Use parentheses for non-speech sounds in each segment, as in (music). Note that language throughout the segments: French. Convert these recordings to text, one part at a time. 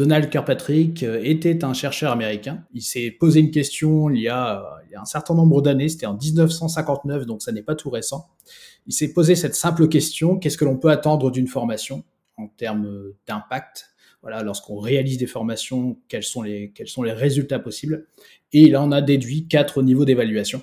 Donald Kirkpatrick euh, était un chercheur américain. Il s'est posé une question il y, a, a un certain nombre d'années, c'était en 1959, donc ça n'est pas tout récent. Il s'est posé cette simple question, qu'est-ce que l'on peut attendre d'une formation en termes d'impact? Voilà, lorsqu'on réalise des formations, quels sont les résultats possibles? Et il en a déduit quatre niveaux d'évaluation.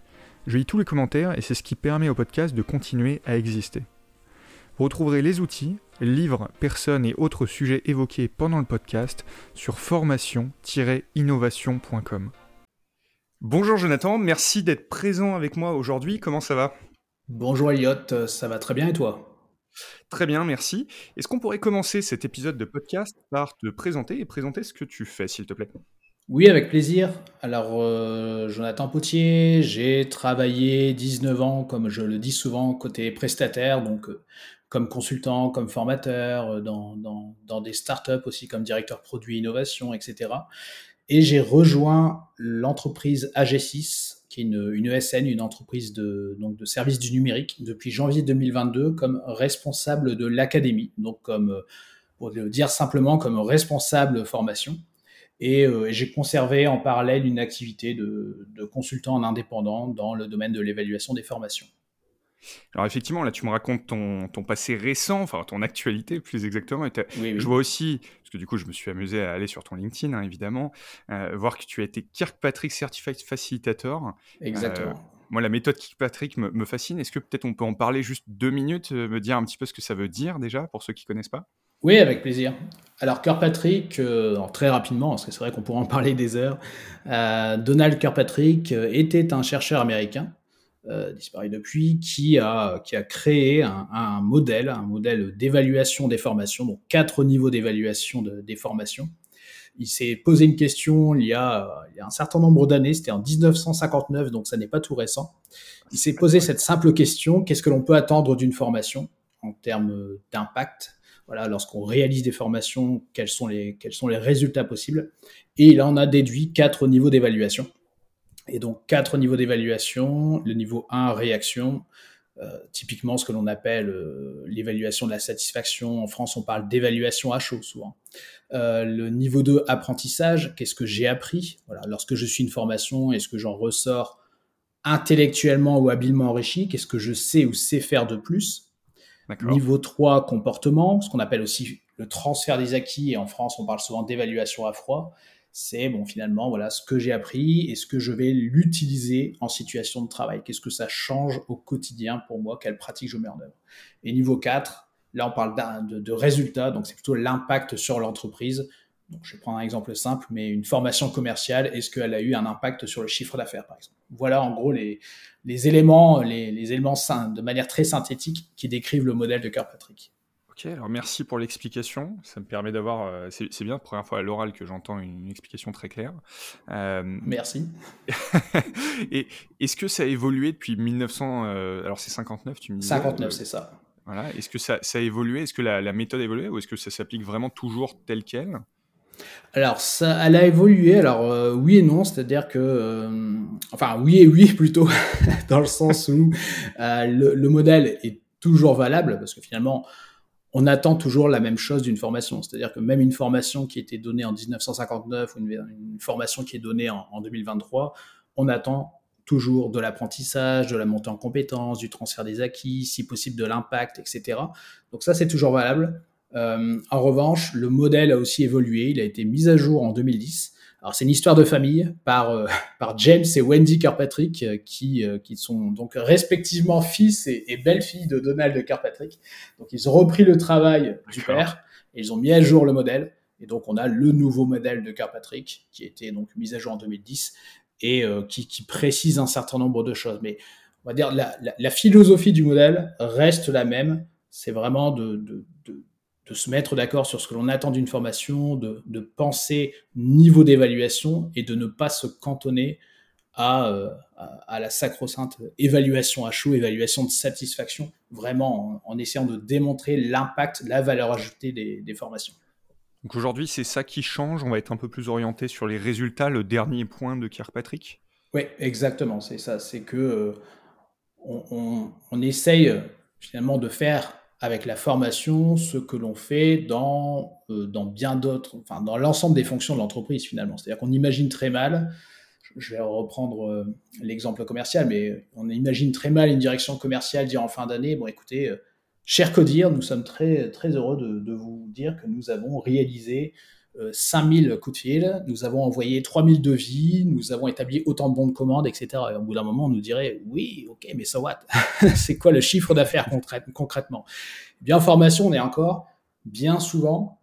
Je lis tous les commentaires et c'est ce qui permet au podcast de continuer à exister. Vous retrouverez les outils, livres, personnes et autres sujets évoqués pendant le podcast sur formation-innovation.com. Bonjour Jonathan, merci d'être présent avec moi aujourd'hui. Comment ça va? Bonjour Elliot, ça va très bien et toi? Très bien, merci. Est-ce qu'on pourrait commencer cet épisode de podcast par te présenter et présenter ce que tu fais, s'il te plaît? Oui, avec plaisir. Alors, euh, Jonathan Potier, j'ai travaillé 19 ans, comme je le dis souvent, côté prestataire, donc euh, comme consultant, comme formateur, euh, dans, des startups aussi, comme directeur produit innovation, etc. Et j'ai rejoint l'entreprise AG6 qui est une, ESN, une entreprise de, de services du numérique, depuis janvier 2022 comme responsable de l'académie, donc comme, pour le dire simplement, comme responsable formation. Et, euh, j'ai conservé en parallèle une activité de, de consultant en indépendant dans le domaine de l'évaluation des formations. Alors effectivement, là tu me racontes ton, ton, passé récent, enfin ton actualité plus exactement. Je vois aussi, parce que du coup je me suis amusé à aller sur ton LinkedIn hein, évidemment, euh, voir que tu as été Kirkpatrick Certified Facilitator. Exactement. Euh, moi la méthode Kirkpatrick me, me fascine. Est-ce que peut-être on peut en parler juste deux minutes, me dire un petit peu ce que ça veut dire déjà pour ceux qui connaissent pas? Oui, avec plaisir. Alors Kirkpatrick, très rapidement, parce que c'est vrai qu'on pourrait en (laughs) parler des heures, Donald Kirkpatrick était un chercheur américain euh, disparu depuis, qui a, qui a créé un, un modèle, un modèle d'évaluation des formations, donc quatre niveaux d'évaluation de, des formations. Il s'est posé une question il y a, il y a un certain nombre d'années, c'était en 1959, donc ça n'est pas tout récent. Il s'est posé cette simple question, qu'est-ce que l'on peut attendre d'une formation en termes d'impact lorsqu'on réalise des formations, quels sont, les, résultats possibles. Et il en a déduit quatre niveaux d'évaluation. Et donc, quatre niveaux d'évaluation. Le niveau 1, réaction. Euh, typiquement, ce que l'on appelle euh, l'évaluation de la satisfaction. En France, on parle d'évaluation à chaud souvent. Euh, le niveau 2, apprentissage. Qu'est-ce que j'ai appris? Voilà, Lorsque je suis une formation, est-ce que j'en ressors intellectuellement ou habilement enrichi? Qu'est-ce que je sais ou sais faire de plus? Niveau 3, comportement, ce qu'on appelle aussi le transfert des acquis. Et en France, on parle souvent d'évaluation à froid c'est bon finalement voilà ce que j'ai appris et ce que je vais l'utiliser en situation de travail. Qu'est-ce que ça change au quotidien pour moi? Quelle pratique je mets en œuvre? Et niveau 4, là on parle de, de résultats, donc c'est plutôt l'impact sur l'entreprise. Donc, je vais prendre un exemple simple, mais une formation commerciale, est-ce qu'elle a eu un impact sur le chiffre d'affaires, par exemple? Voilà en gros les, les éléments, les, les éléments de manière très synthétique qui décrivent le modèle de Kirkpatrick. Ok, alors merci pour l'explication. Ça me permet d'avoir. Euh, c'est bien la première fois à l'oral que j'entends une, explication très claire. Euh, merci. (laughs) et est-ce que ça a évolué depuis 1900 euh, Alors c'est 59, tu me dis 59, c'est ça. Voilà. Est-ce que ça, ça, a évolué? Est-ce que la, la, méthode a évolué? Ou est-ce que ça s'applique vraiment toujours tel quel alors, ça, elle a évolué. Alors, oui et non, c'est-à-dire que, enfin, oui et oui (laughs) plutôt, dans le sens où le, le, modèle est toujours valable, parce que finalement, on attend toujours la même chose d'une formation. C'est-à-dire que même une formation qui était donnée en 1959 ou une, formation qui est donnée en, 2023, on attend toujours de l'apprentissage, de la montée en compétences, du transfert des acquis, si possible de l'impact, etc. Donc ça, c'est toujours valable. Euh, en revanche, le modèle a aussi évolué. Il a été mis à jour en 2010 alors c'est une histoire de famille par euh, (laughs) par James et Wendy Kirkpatrick euh, qui qui sont donc respectivement fils et, et belle-fille de Donald Kirkpatrick. Donc ils ont repris le travail du père et ils ont mis à jour le modèle et donc on a le nouveau modèle de Kirkpatrick qui a été donc mis à jour en 2010 et qui, qui précise un certain nombre de choses. Mais on va dire la, la, la philosophie du modèle reste la même c'est vraiment de, de, de, se mettre d'accord sur ce que l'on attend d'une formation, de, penser niveau d'évaluation et de ne pas se cantonner à, à, la sacro-sainte évaluation à chaud, évaluation de satisfaction, vraiment en, essayant de démontrer l'impact, la valeur ajoutée des, des formations. Donc aujourd'hui, c'est ça qui change. On va être un peu plus orienté sur les résultats, le dernier point de Kirkpatrick? Oui, exactement. C'est ça. C'est que euh, on, on, essaye finalement de faire avec la formation ce que l'on fait dans, euh, dans bien d'autres, enfin dans l'ensemble des fonctions de l'entreprise finalement. C'est-à-dire qu'on imagine très mal. Je vais reprendre euh, l'exemple commercial, mais on imagine très mal une direction commerciale dire en fin d'année, bon écoutez, Cher Codir, nous sommes très, très heureux de, vous dire que nous avons réalisé 5000 euh, coups de fil, nous avons envoyé 3000 devis, nous avons établi autant de bons de commande, etc. Et au bout d'un moment, on nous dirait, oui, ok, mais so what? (laughs) C'est quoi le chiffre d'affaires concrètement? Eh Bien, en formation, on est encore bien souvent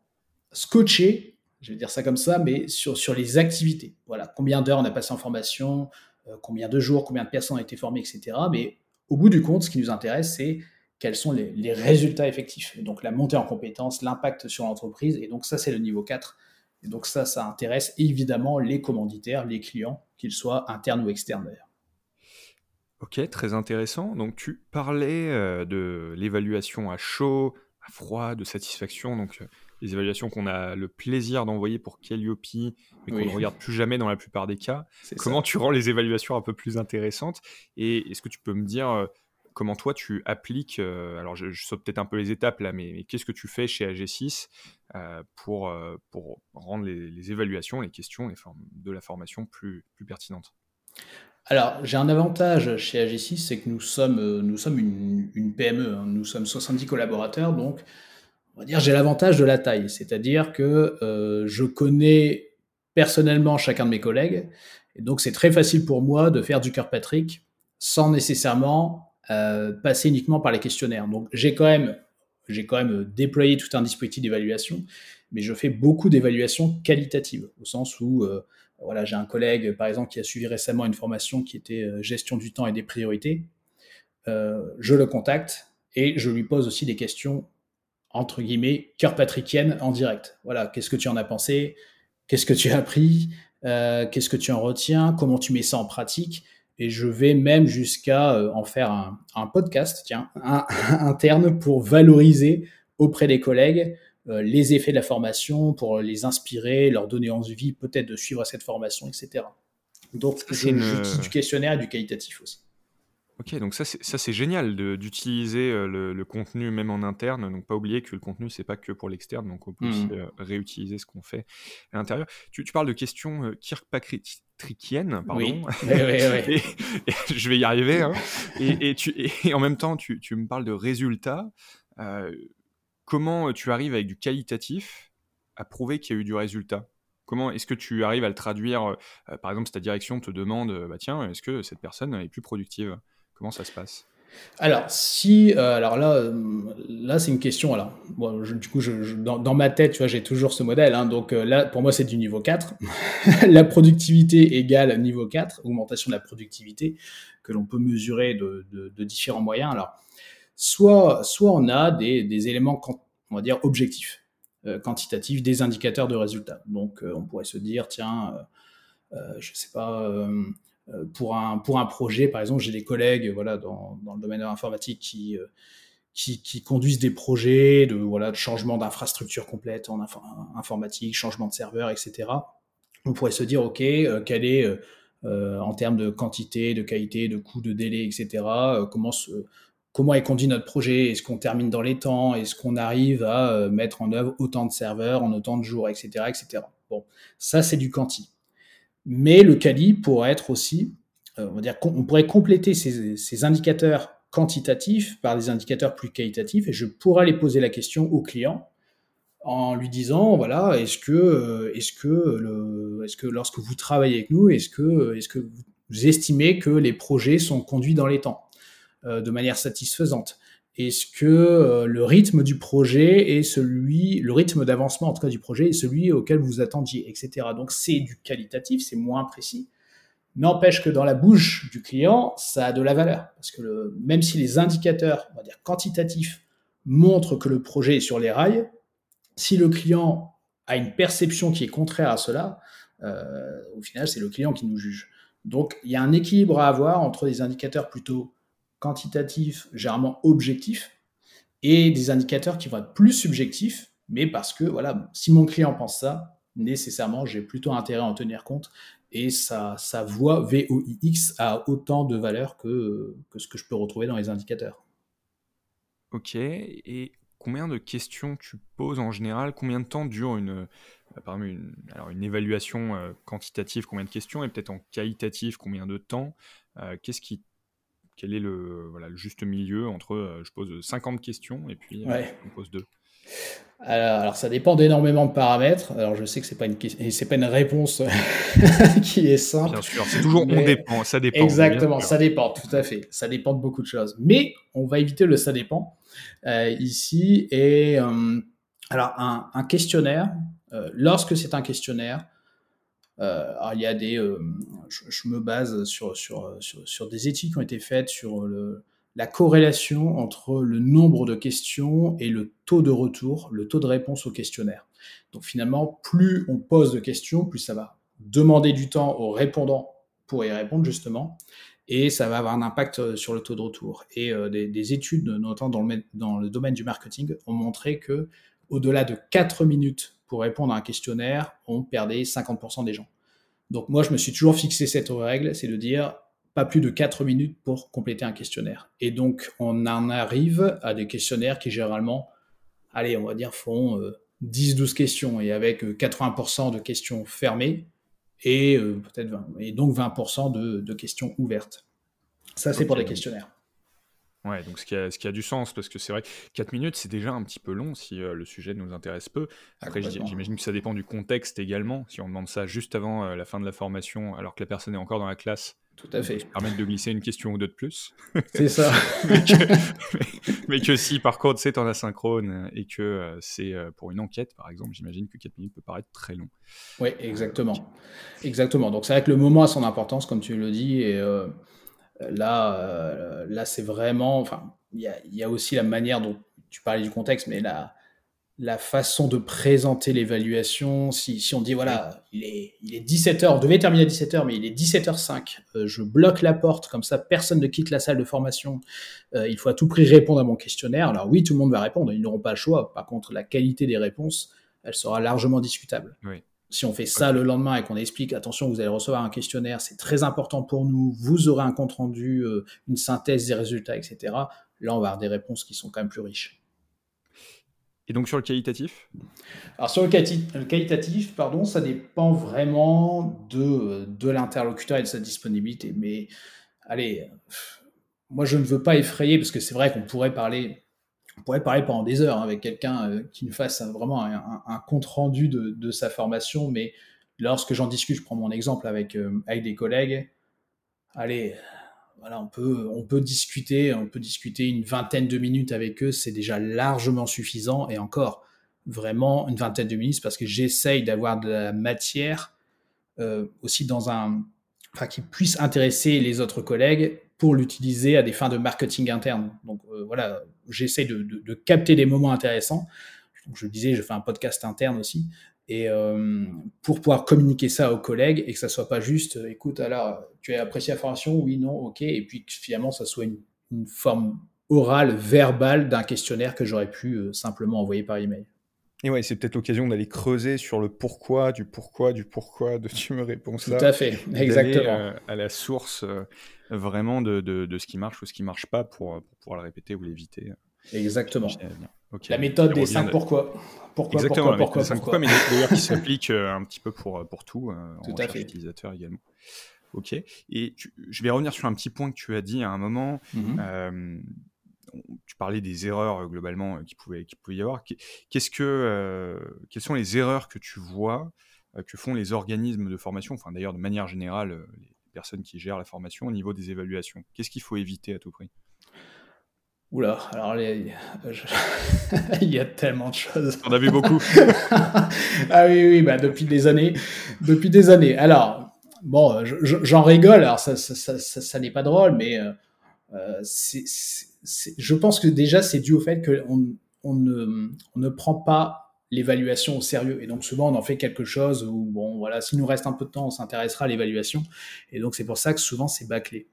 scotché, je vais dire ça comme ça, mais sur, sur les activités. Voilà, combien d'heures on a passé en formation, euh, combien de jours, combien de personnes ont été formées, etc. Mais au bout du compte, ce qui nous intéresse, c'est quels sont les, résultats effectifs. donc la montée en compétences, l'impact sur l'entreprise. Et donc ça, c'est le niveau 4. Et donc ça, ça intéresse évidemment les commanditaires, les clients, qu'ils soient internes ou externes d'ailleurs. Ok, très intéressant. Donc tu parlais euh, de l'évaluation à chaud, à froid, de satisfaction, donc euh, les évaluations qu'on a le plaisir d'envoyer pour Calliope, mais qu'on ne regarde plus jamais dans la plupart des cas. Comment tu rends les évaluations un peu plus intéressantes? Et est-ce que tu peux me dire euh, comment toi tu appliques, euh, alors je, saute peut-être un peu les étapes là, mais, qu'est-ce que tu fais chez AG6 euh, pour, euh, pour rendre les, évaluations, les questions les de la formation plus, plus pertinentes? Alors, j'ai un avantage chez AG6, c'est que nous sommes, nous sommes une, PME, hein. nous sommes 70 collaborateurs, donc on va dire j'ai l'avantage de la taille, c'est-à-dire que je connais personnellement chacun de mes collègues, et donc c'est très facile pour moi de faire du cœur Patrick sans nécessairement euh, passer uniquement par les questionnaires. Donc j'ai quand même j'ai quand même déployé tout un dispositif d'évaluation, mais je fais beaucoup d'évaluations qualitatives, au sens où euh, voilà, j'ai un collègue, par exemple, qui a suivi récemment une formation qui était euh, gestion du temps et des priorités. je le contacte et je lui pose aussi des questions, entre guillemets, cœur patricienne en direct. Voilà, qu'est-ce que tu en as pensé? Qu'est-ce que tu as appris? Qu'est-ce que tu en retiens? Comment tu mets ça en pratique? Et je vais même jusqu'à euh, en faire un, podcast, tiens, (laughs) interne pour valoriser auprès des collègues euh, les effets de la formation, pour les inspirer, leur donner envie peut-être de suivre cette formation, etc. Donc, c'est du questionnaire et du qualitatif aussi. Ok, donc ça c'est génial d'utiliser euh, le, contenu même en interne. Donc pas oublier que le contenu c'est pas que pour l'externe, donc on peut aussi mmh. réutiliser ce qu'on fait à l'intérieur. Tu, parles de questions euh, kirkpatrickiennes, pardon. Oui, (laughs) oui, je vais y arriver. Hein. (laughs) et, tu, et, en même temps, tu, tu, me parles de résultats. Euh, comment tu arrives avec du qualitatif à prouver qu'il y a eu du résultat? Comment est-ce que tu arrives à le traduire? Par exemple, si ta direction te demande, bah tiens, est-ce que cette personne est plus productive? Comment ça se passe? Alors, si, euh, alors là, euh, là c'est une question. Alors, du coup, je, dans, ma tête, tu vois, j'ai toujours ce modèle. Hein, donc euh, là, pour moi, c'est du niveau 4. (laughs) la productivité égale niveau 4, augmentation de la productivité que l'on peut mesurer de, de, différents moyens. Alors, soit, soit on a des, des éléments, on va dire, objectifs, quantitatifs, des indicateurs de résultats. Donc, on pourrait se dire, tiens, je sais pas euh, pour un, pour un projet, par exemple, j'ai des collègues voilà, dans, dans le domaine de l'informatique qui, euh, qui, conduisent des projets de, voilà, de changement d'infrastructure complète en informatique, changement de serveur, etc. On pourrait se dire, OK, euh, quel est, euh, en termes de quantité, de qualité, de coût, de délai, etc., comment, se, comment est conduit notre projet? Est-ce qu'on termine dans les temps? Est-ce qu'on arrive à mettre en œuvre autant de serveurs en autant de jours, etc., etc. Bon, ça, c'est du quanti. Mais le Kali pourrait être aussi, euh, on va dire, on pourrait compléter ces, indicateurs quantitatifs par des indicateurs plus qualitatifs et je pourrais aller poser la question au client en lui disant voilà est-ce que euh, est-ce que le, est-ce que lorsque vous travaillez avec nous est-ce que est-ce que vous estimez que les projets sont conduits dans les temps euh, de manière satisfaisante? Est-ce que euh, le rythme du projet est celui, le rythme d'avancement en tout cas du projet est celui auquel vous attendiez, etc. Donc c'est du qualitatif, c'est moins précis. N'empêche que dans la bouche du client, ça a de la valeur. Parce que même si les indicateurs, on va dire quantitatifs, montre que le projet est sur les rails. Si le client a une perception qui est contraire à cela, euh, au final, c'est le client qui nous juge. Donc, il y a un équilibre à avoir entre des indicateurs plutôt quantitatifs, généralement objectifs, et des indicateurs qui vont être plus subjectifs, mais parce que, voilà, si mon client pense ça, nécessairement, j'ai plutôt intérêt à en tenir compte, et sa, sa voix VOIX a autant de valeur que, que ce que je peux retrouver dans les indicateurs. Ok, et combien de questions tu poses en général? Combien de temps dure une, euh, une, alors une évaluation euh, quantitative? Combien de questions? Et peut-être en qualitative, combien de temps? Euh, Qu'est-ce qui, Quel est le, voilà, le juste milieu entre je pose 50 questions et puis on pose deux? Alors, ça dépend d'énormément de paramètres. Alors, je sais que c'est pas une c'est pas une réponse (laughs) qui est simple. Bien sûr, c'est toujours on dépend, ça dépend. Exactement, ça dépend, tout à fait. Ça dépend de beaucoup de choses. Mais on va éviter le ça dépend euh, ici. Et euh, alors, un, questionnaire, euh, lorsque c'est un questionnaire, alors il y a des, je, je, me base sur, sur, sur, sur, des études qui ont été faites sur le, la corrélation entre le nombre de questions et le taux de retour, le taux de réponse au questionnaire. Donc finalement, plus on pose de questions, plus ça va demander du temps aux répondants pour y répondre justement, et ça va avoir un impact euh, sur le taux de retour. Et euh, des, études, notamment dans le, domaine du marketing, ont montré que au-delà de 4 minutes pour répondre à un questionnaire, on perdait 50% des gens. Donc moi, je me suis toujours fixé cette règle, c'est de dire pas plus de 4 minutes pour compléter un questionnaire. Et donc, on en arrive à des questionnaires qui généralement, allez, on va dire, font 10-12 euh, questions et avec 80% euh, de questions fermées et euh, peut-être 20, et donc 20% de, questions ouvertes. Ça, c'est pour les questionnaires. Ouais, donc ce qui, a, ce qui a du sens, parce que c'est vrai, 4 minutes, c'est déjà un petit peu long si le sujet nous intéresse peu. Après, j'imagine que ça dépend du contexte également. Si on demande ça juste avant la fin de la formation, alors que la personne est encore dans la classe, tout à fait. Permettre de glisser une question ou deux de plus. (laughs) C'est ça. (laughs) mais, que, si par contre c'est en asynchrone et que euh, c'est euh, pour une enquête, par exemple, j'imagine que 4 minutes peut paraître très long. Oui, exactement. Exactement. Donc c'est vrai que le moment a son importance, comme tu le dis, et euh, là, là c'est vraiment. Enfin, il y, y a, aussi la manière dont tu parlais du contexte, mais là la façon de présenter l'évaluation. Si, si, on dit, voilà, il est, il est 17h, on devait terminer à 17h, mais il est 17h05, euh, je bloque la porte, comme ça personne ne quitte la salle de formation, euh, il faut à tout prix répondre à mon questionnaire. Alors oui, tout le monde va répondre, ils n'auront pas le choix. Par contre, la qualité des réponses, elle sera largement discutable. Si on fait ça le lendemain et qu'on explique, attention, vous allez recevoir un questionnaire, c'est très important pour nous, vous aurez un compte rendu, euh, une synthèse des résultats, etc. Là, on va avoir des réponses qui sont quand même plus riches. Et donc sur le qualitatif? Alors sur le, qualitatif, pardon, ça dépend vraiment de, de l'interlocuteur et de sa disponibilité. Mais allez, moi je ne veux pas effrayer parce que c'est vrai qu'on pourrait parler, on pourrait parler pendant des heures avec quelqu'un euh, qui nous fasse vraiment un, compte rendu de, de, sa formation. Mais lorsque j'en discute, je prends mon exemple avec, euh, avec des collègues. Allez, on peut, discuter, on peut discuter une vingtaine de minutes avec eux, c'est déjà largement suffisant. Et encore, vraiment une vingtaine de minutes parce que j'essaye d'avoir de la matière euh, aussi dans un, enfin, qui puisse intéresser les autres collègues pour l'utiliser à des fins de marketing interne. Donc euh, voilà, j'essaye de, capter des moments intéressants. Je disais, je fais un podcast interne aussi et euh, pour pouvoir communiquer ça aux collègues et que ça soit pas juste, euh, écoute, alors tu as apprécié la formation, oui, non, ok, et puis que finalement ça soit une, forme orale, verbale d'un questionnaire que j'aurais pu euh, simplement envoyer par email. Et ouais, c'est peut-être l'occasion d'aller creuser sur le pourquoi, du pourquoi, du pourquoi de (laughs) tu me réponds ça. Tout à fait, exactement. à la source vraiment de, de, ce qui marche ou ce qui marche pas pour, pour pouvoir le répéter ou l'éviter. Exactement. La méthode des 5 pourquoi. Pourquoi, Exactement, pourquoi, pourquoi, pourquoi, mais d'ailleurs qui (laughs) s'applique euh, un petit peu pour, pour tout, euh, tout en à fait. utilisateur également. Ok. Et je vais revenir sur un petit point que tu as dit à un moment. Euh, tu parlais des erreurs globalement qui pouvait, qui pouvait y avoir. Qu'est-ce que, quelles sont les erreurs que tu vois que font les organismes de formation, enfin d'ailleurs de manière générale les personnes qui gèrent la formation au niveau des évaluations? Qu'est-ce qu'il faut éviter à tout prix? Oula, alors (laughs) il y a tellement de choses. On a vu beaucoup. (laughs) ah oui, oui, bah depuis des années. Depuis des années. Alors, bon, j'en rigole, alors ça, ça, ça, ça n'est pas drôle, mais euh, je pense que déjà c'est dû au fait qu'on on ne, on ne prend pas l'évaluation au sérieux. Et donc souvent, on en fait quelque chose où, bon, voilà, s'il nous reste un peu de temps, on s'intéressera à l'évaluation. Et donc c'est pour ça que souvent, c'est bâclé.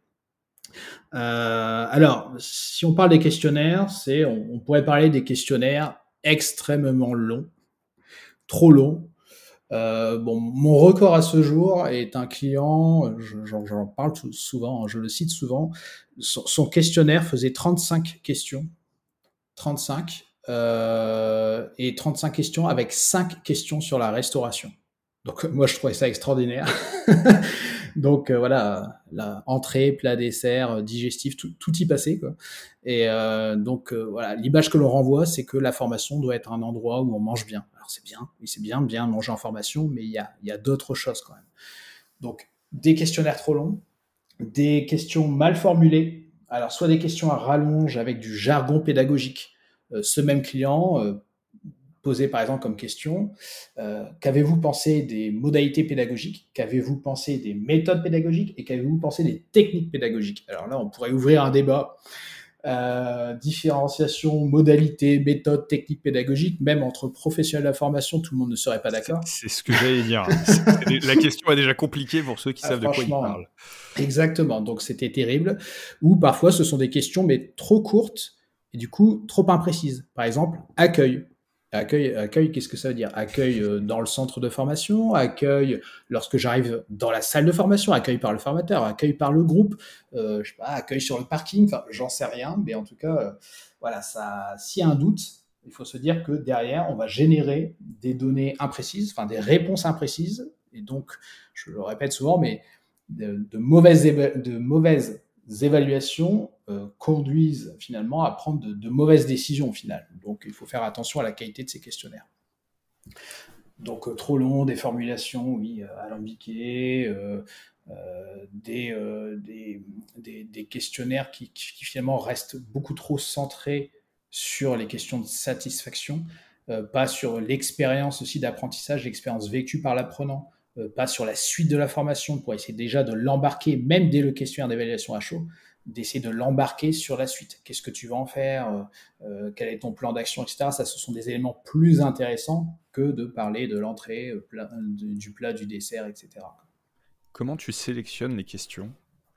Euh, alors, si on parle des questionnaires, on, pourrait parler des questionnaires extrêmement longs, trop longs. Euh, mon record à ce jour est un client, j'en parle souvent, je le cite souvent, son, son questionnaire faisait 35 questions. 35 euh, et 35 questions avec 5 questions sur la restauration. Donc moi je trouvais ça extraordinaire. (laughs) Donc euh, voilà, la entrée, plat, dessert, digestif, tout, tout y passait quoi. Et euh, donc euh, voilà, l'image que l'on renvoie, c'est que la formation doit être un endroit où on mange bien. Alors c'est bien, oui c'est bien, bien manger en formation, mais il y a, y a d'autres choses quand même. Donc des questionnaires trop longs, des questions mal formulées. Alors soit des questions à rallonge avec du jargon pédagogique euh, ce même client euh, posait par exemple comme question euh, qu'avez-vous pensé des modalités pédagogiques Qu'avez-vous pensé des méthodes pédagogiques Et qu'avez-vous pensé des techniques pédagogiques? Alors là, on pourrait ouvrir un débat. différenciation, modalité, méthode, technique pédagogique, même entre professionnels de la formation, tout le monde ne serait pas d'accord. C'est ce que j'allais dire. (laughs) la question est déjà compliquée pour ceux qui ah, savent de quoi ils parlent. Exactement, donc c'était terrible. Ou parfois ce sont des questions mais trop courtes et du coup trop imprécises. Par exemple, accueil. Accueil, accueil qu'est-ce que ça veut dire? Accueil euh, dans le centre de formation, accueil lorsque j'arrive dans la salle de formation, accueil par le formateur, accueil par le groupe, euh, je sais pas, accueil sur le parking, enfin, j'en sais rien, mais en tout cas, euh, voilà, ça, s'il y a un doute, il faut se dire que derrière, on va générer des données imprécises, enfin des réponses imprécises, et donc, je le répète souvent, mais de mauvaises, de mauvaises évaluations euh, conduisent finalement à prendre de, mauvaises décisions au final. Donc il faut faire attention à la qualité de ces questionnaires. Donc euh, trop long, des formulations, oui, euh, alambiquées, des, questionnaires qui, qui, finalement restent beaucoup trop centrés sur les questions de satisfaction, pas sur l'expérience aussi d'apprentissage, l'expérience vécue par l'apprenant, pas sur la suite de la formation pour essayer déjà de l'embarquer, même dès le questionnaire d'évaluation à chaud, d'essayer de l'embarquer sur la suite. Qu'est-ce que tu vas en faire euh, euh, Quel est ton plan d'action, etc. Ça, ce sont des éléments plus intéressants que de parler de l'entrée, euh, du plat, du dessert, etc. Comment tu sélectionnes les questions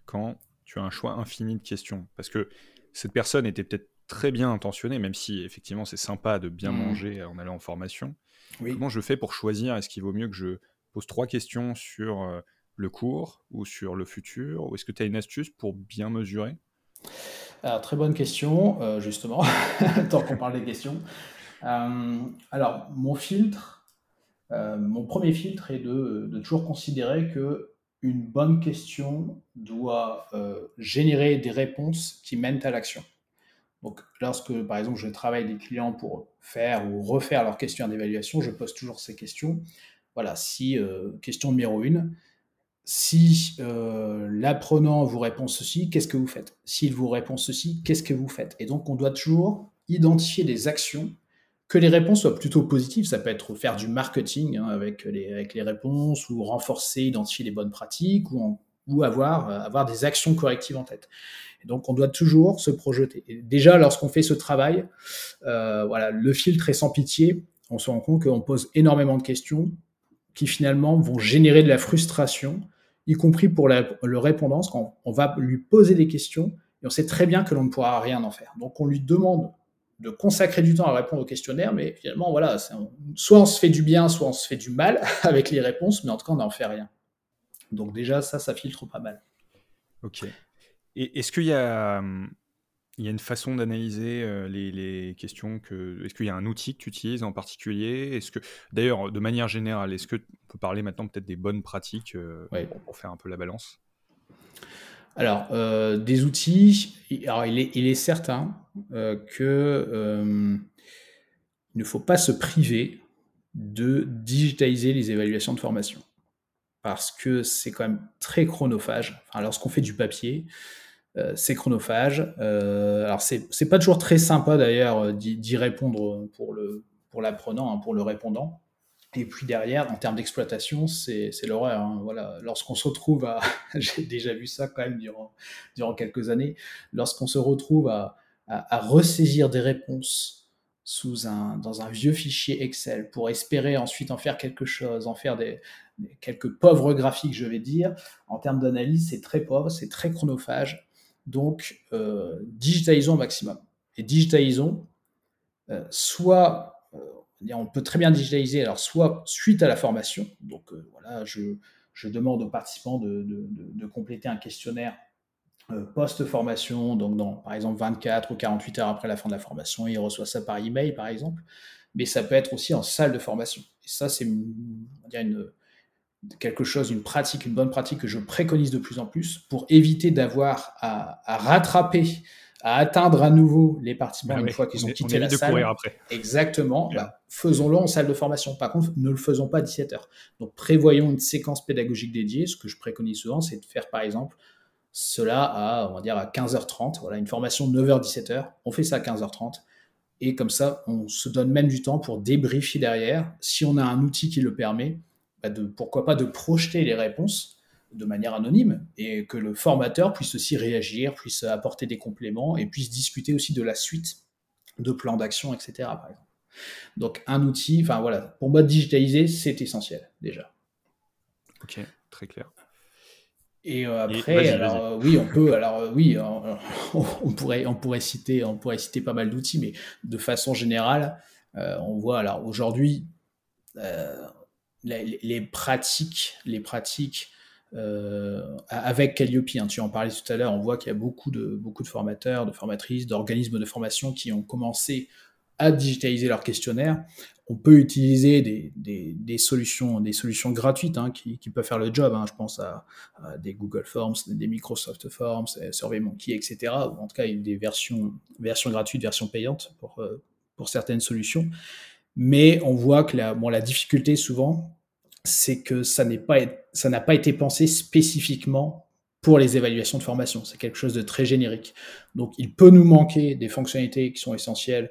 quand tu as un choix infini de questions? Parce que cette personne était peut-être très bien intentionnée, même si effectivement c'est sympa de bien mmh. manger en allant en formation. Comment je fais pour choisir? Est-ce qu'il vaut mieux que je pose trois questions sur le cours ou sur le futur Ou est-ce que tu as une astuce pour bien mesurer? Alors, très bonne question, euh, justement, (laughs) tant qu'on parle des questions. Euh, alors, mon filtre, euh, mon premier filtre est de, toujours considérer que une bonne question doit générer des réponses qui mènent à l'action. Donc, lorsque, par exemple, je travaille des clients pour faire ou refaire leur question d'évaluation, je pose toujours ces questions. Voilà, si, question numéro une, si euh, l'apprenant vous répond ceci, qu'est-ce que vous faites? S'il vous répond ceci, qu'est-ce que vous faites? Et donc, on doit toujours identifier des actions, que les réponses soient plutôt positives. Ça peut être faire du marketing hein, avec, les, avec les réponses, ou renforcer, identifier les bonnes pratiques, ou, avoir, euh, avoir des actions correctives en tête. Et donc, on doit toujours se projeter. déjà, lorsqu'on fait ce travail, euh, voilà, le filtre est sans pitié. On se rend compte qu'on pose énormément de questions qui finalement vont générer de la frustration y compris pour le répondant, quand on va lui poser des questions et on sait très bien que l'on ne pourra rien en faire. Donc on lui demande de consacrer du temps à répondre au questionnaire, mais finalement, voilà, soit on se fait du bien, soit on se fait du mal (laughs) avec les réponses, mais en tout cas, on n'en fait rien. Donc déjà, ça, ça filtre pas mal. Ok. Et est-ce qu'il y a hum, il y a une façon d'analyser euh, les, questions que. Est-ce qu'il y a un outil que tu utilises en particulier? Est-ce que, d'ailleurs, de manière générale, est-ce que on peut parler maintenant peut-être des bonnes pratiques euh, pour, faire un peu la balance? Alors, euh, des outils. Alors, il est, il est certain que il ne faut pas se priver de digitaliser les évaluations de formation parce que c'est quand même très chronophage. Enfin, lorsqu'on fait du papier, c'est chronophage. Euh, alors c'est pas toujours très sympa d'ailleurs d'y répondre pour pour l'apprenant, hein, pour le répondant. Et puis derrière, en termes d'exploitation, c'est l'horreur. Hein. Voilà. Lorsqu'on se retrouve à. (laughs) J'ai déjà vu ça quand même durant, durant quelques années. Lorsqu'on se retrouve à, à, ressaisir des réponses sous un, dans un vieux fichier Excel pour espérer ensuite en faire quelque chose, en faire des, quelques pauvres graphiques, je vais dire, en termes d'analyse, c'est très pauvre, c'est très chronophage. Donc, euh, digitalisons au maximum. Et digitalisons, euh, soit on peut très bien digitaliser, alors soit suite à la formation, donc euh, voilà, je, demande aux participants de, compléter un questionnaire euh, post-formation, donc par exemple 24 ou 48 heures après la fin de la formation, ils reçoivent ça par email par exemple, mais ça peut être aussi en salle de formation. Et ça, c'est une, quelque chose, une pratique, une bonne pratique que je préconise de plus en plus pour éviter d'avoir à, à rattraper à atteindre à nouveau les participants une fois qu'ils ont quitté la salle. après. Exactement. Bah, faisons-le en salle de formation. Par contre, ne le faisons pas à 17 heures. Donc, prévoyons une séquence pédagogique dédiée. Ce que je préconise souvent, c'est de faire, par exemple, cela à, on va dire, à 15h30. Voilà, une formation 9h-17h. On fait ça à 15h30. Et comme ça, on se donne même du temps pour débriefer derrière. Si on a un outil qui le permet, bah, de, pourquoi pas de projeter les réponses de manière anonyme et que le formateur puisse aussi réagir, puisse apporter des compléments et puisse discuter aussi de la suite de plans d'action, etc. Par exemple. Donc un outil, enfin voilà, pour moi digitaliser, c'est essentiel déjà. Ok, très clair. Et euh, après, alors euh, oui, on peut, alors euh, oui, (laughs) on, pourrait, on pourrait citer, on pourrait citer pas mal d'outils, mais de façon générale, on voit alors aujourd'hui les, pratiques, les pratiques euh, avec Calliope, hein, tu en parlais tout à l'heure, on voit qu'il y a beaucoup de, beaucoup de formateurs, de formatrices, d'organismes de formation qui ont commencé à digitaliser leur questionnaire. On peut utiliser des, des, solutions, des solutions gratuites hein, qui, peuvent faire le job. Hein. Je pense à, des Google Forms, des Microsoft Forms, SurveyMonkey, etc. Ou en tout cas, des versions, versions gratuites, versions payantes pour, euh, pour certaines solutions. Mais on voit que la, bon, la difficulté souvent, c'est que ça n'a pas, pas été pensé spécifiquement pour les évaluations de formation. C'est quelque chose de très générique. Donc, il peut nous manquer des fonctionnalités qui sont essentielles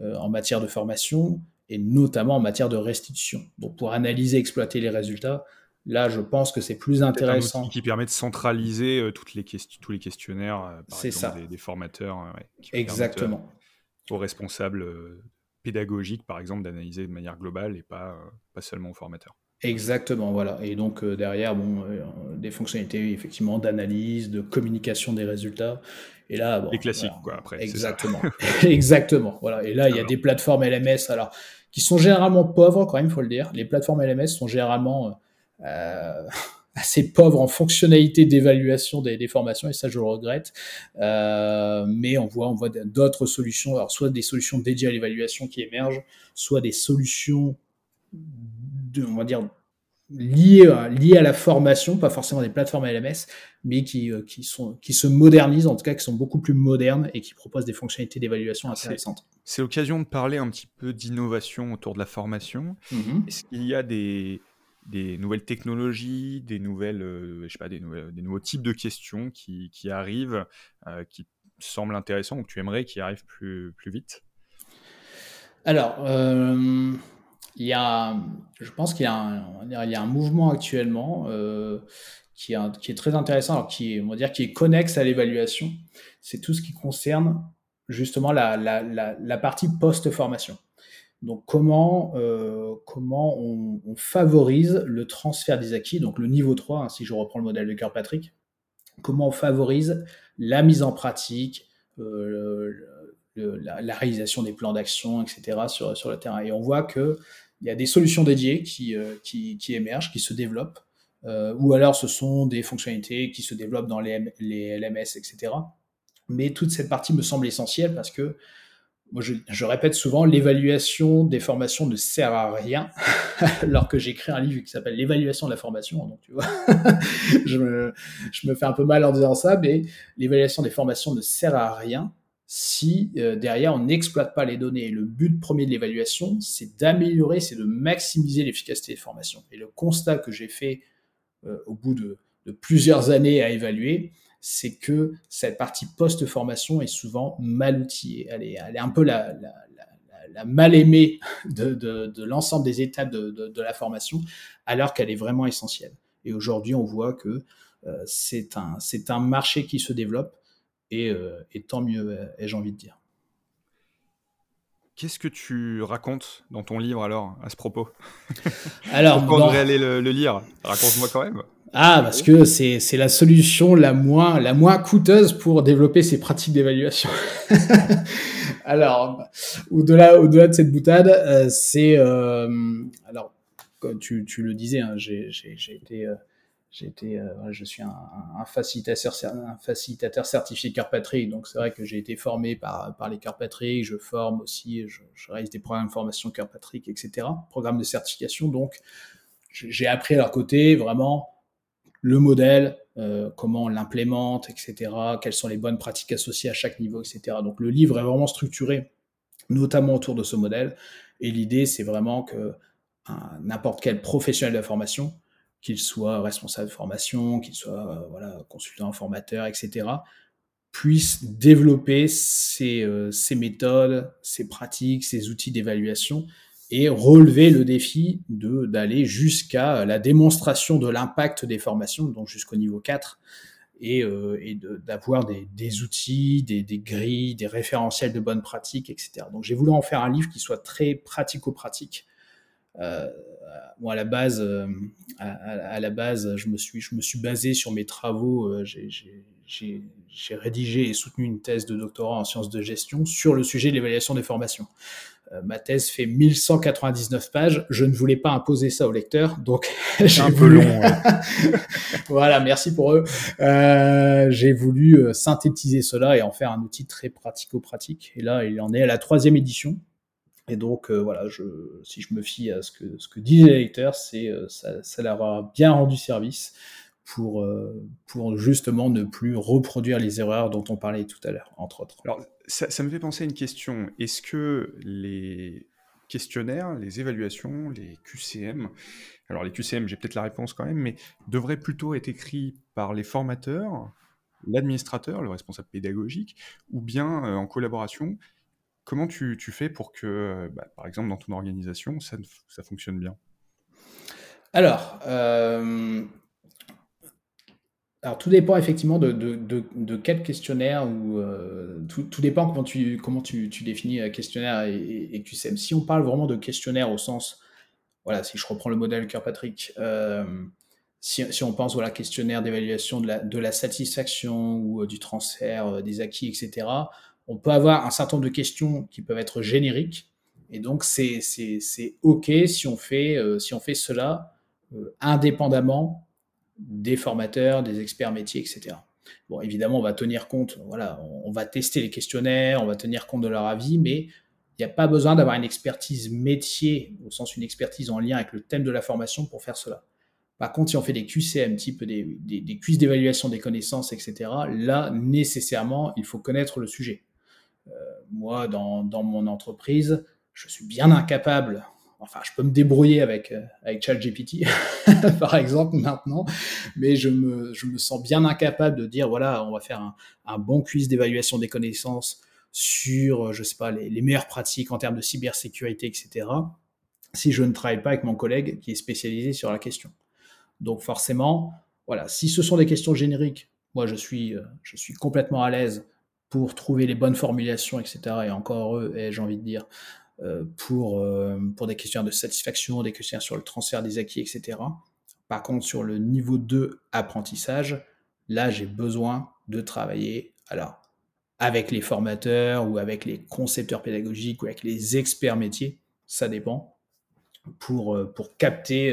euh, en matière de formation et notamment en matière de restitution. Donc, pour analyser, exploiter les résultats, là, je pense que c'est plus intéressant. Un outil qui permet de centraliser euh, toutes les tous les questionnaires, euh, par exemple, Des, formateurs. Exactement. aux responsables pédagogiques, par exemple, d'analyser de manière globale et pas, pas seulement aux formateurs. Exactement, voilà. Et donc euh, derrière, bon, euh, des fonctionnalités effectivement d'analyse, de communication des résultats. Et là, bon, les classiques, quoi. Après, exactement, (laughs) exactement. Voilà. Et là, il y a des plateformes LMS, alors qui sont généralement pauvres, quand même, il faut le dire. Les plateformes LMS sont généralement euh, (laughs) assez pauvres en fonctionnalité d'évaluation des, des, formations, et ça, je le regrette. mais on voit, on voit d'autres solutions, alors soit des solutions dédiées à l'évaluation qui émergent, soit des solutions on va dire, liées, à la formation, pas forcément des plateformes LMS, mais qui, euh, qui, sont, qui se modernisent, en tout cas qui sont beaucoup plus modernes et qui proposent des fonctionnalités d'évaluation intéressantes. C'est l'occasion de parler un petit peu d'innovation autour de la formation. Mm-hmm. Est-ce qu'il y a des, des nouvelles technologies, des nouvelles, euh, je sais pas, des, nouveaux types de questions qui, arrivent, euh, qui semblent intéressants ou que tu aimerais qui arrivent plus, vite? Alors, il y a, je pense qu'il y, a un, y a un mouvement actuellement euh, qui, est, très intéressant, qui est, on va dire, qui est connexe à l'évaluation. C'est tout ce qui concerne justement la, partie post-formation. Donc comment, euh, comment on, favorise le transfert des acquis, donc le niveau 3, hein, si je reprends le modèle de Kirkpatrick, comment on favorise la mise en pratique, euh, la, réalisation des plans d'action, etc. Sur, sur le terrain. Et on voit que il y a des solutions dédiées qui, euh, qui, qui émergent, qui se développent, euh, ou alors ce sont des fonctionnalités qui se développent dans les, les LMS, etc. Mais toute cette partie me semble essentielle parce que moi, je, répète souvent, l'évaluation des formations ne sert à rien, (laughs) alors que j'écris un livre qui s'appelle L'évaluation de la formation. Donc, tu vois, (laughs) je, me, fais un peu mal en disant ça, mais l'évaluation des formations ne sert à rien si euh, derrière on n'exploite pas les données. Le but premier de l'évaluation, c'est d'améliorer, c'est de maximiser l'efficacité des formations. Et le constat que j'ai fait euh, au bout de, plusieurs années à évaluer, c'est que cette partie post-formation est souvent mal outillée. Elle est, un peu la, la, mal-aimée de, l'ensemble des étapes de, la formation, alors qu'elle est vraiment essentielle. Et aujourd'hui, on voit que c'est un, marché qui se développe, et, et tant mieux, ai-je envie de dire. Qu'est-ce que tu racontes dans ton livre alors à ce propos? (laughs) Alors, on devrait aller le, lire? Raconte-moi quand même. Ah, parce que c'est, c'est la solution la moins, la moins coûteuse pour développer ces pratiques d'évaluation. (laughs) alors, au-delà, au-delà de cette boutade, euh, c'est... Euh, alors, comme tu, tu le disais, hein, j'ai, j'ai, j'ai été... Euh, j'ai euh, je suis un, facilitateur, certifié Kirkpatrick, donc c'est vrai que j'ai été formé par, les Kirkpatrick, je forme aussi, je, réalise des programmes de formation Kirkpatrick, etc., programmes de certification, donc j'ai appris à leur côté vraiment le modèle, euh, comment on l'implémente, etc., quelles sont les bonnes pratiques associées à chaque niveau, etc. Donc le livre est vraiment structuré, notamment autour de ce modèle, et l'idée c'est vraiment que n'importe quel professionnel de la formation qu'il soit responsable de formation, qu'il soit euh, voilà, consultant, formateur, etc., puisse développer ses, euh, méthodes, ses pratiques, ses outils d'évaluation et relever le défi de d'aller jusqu'à la démonstration de l'impact des formations, donc jusqu'au niveau 4, et, euh, et d'avoir des, des, outils, des, des, grilles, des référentiels de bonnes pratiques, etc. Donc j'ai voulu en faire un livre qui soit très pratico-pratique, moi à la base, euh, à, la base, je me suis, je me suis basé sur mes travaux. Euh, j'ai rédigé et soutenu une thèse de doctorat en sciences de gestion sur le sujet de l'évaluation des formations. ma thèse fait 1199 pages. Je ne voulais pas imposer ça au lecteur, donc (laughs) j'ai un peu long. (laughs) voilà, merci pour eux. Euh, j'ai voulu synthétiser cela et en faire un outil très pratico-pratique. Et là, il en est à la troisième édition. Et donc, euh, voilà, si je me fie à ce que, ce que disent les lecteurs, c'est, euh, ça, ça, leur a bien rendu service pour, euh, pour justement ne plus reproduire les erreurs dont on parlait tout à l'heure, entre autres. Alors, ça, me fait penser à une question. Est-ce que les questionnaires, les évaluations, les QCM, alors les QCM, j'ai peut-être la réponse quand même, mais devraient plutôt être écrits par les formateurs, l'administrateur, le responsable pédagogique, ou bien en collaboration Comment tu, fais pour que, bah, par exemple, dans ton organisation, ça, fonctionne bien? Alors, euh, alors, tout dépend effectivement de, de, quel questionnaire ou euh, tout, dépend comment tu, comment tu, définis euh, questionnaire et, et, QCM. Si on parle vraiment de questionnaire au sens, voilà, si je reprends le modèle Kirkpatrick, si, on pense voilà questionnaire d'évaluation de de la satisfaction ou du transfert des acquis, etc on peut avoir un certain nombre de questions qui peuvent être génériques. Et donc, c'est OK si on fait, euh, si on fait cela euh, indépendamment des formateurs, des experts métiers, etc. Bon, évidemment, on va tenir compte, voilà, on, va tester les questionnaires, on va tenir compte de leur avis, mais il n'y a pas besoin d'avoir une expertise métier, au sens une expertise en lien avec le thème de la formation pour faire cela. Par contre, si on fait des QCM, type des, des, des quiz d'évaluation des connaissances, etc., là, nécessairement, il faut connaître le sujet. Euh, moi, dans, mon entreprise, je suis bien incapable enfin, je peux me débrouiller avec, euh, avec ChatGPT, (laughs) par exemple, maintenant, mais je me, je me, sens bien incapable de dire, voilà, on va faire un, un bon quiz d'évaluation des connaissances sur, je sais pas, les, les, meilleures pratiques en termes de cybersécurité, etc., si je ne travaille pas avec mon collègue qui est spécialisé sur la question. Donc, forcément, voilà, si ce sont des questions génériques, moi, je suis, euh, je suis complètement à l'aise pour trouver les bonnes formulations, etc. Et encore j'ai envie de dire, euh, pour, euh, pour des questions de satisfaction, des questions sur le transfert des acquis, etc. Par contre, sur le niveau 2 apprentissage, là, j'ai besoin de travailler alors, avec les formateurs ou avec les concepteurs pédagogiques ou avec les experts métiers, ça dépend, pour, euh, pour capter,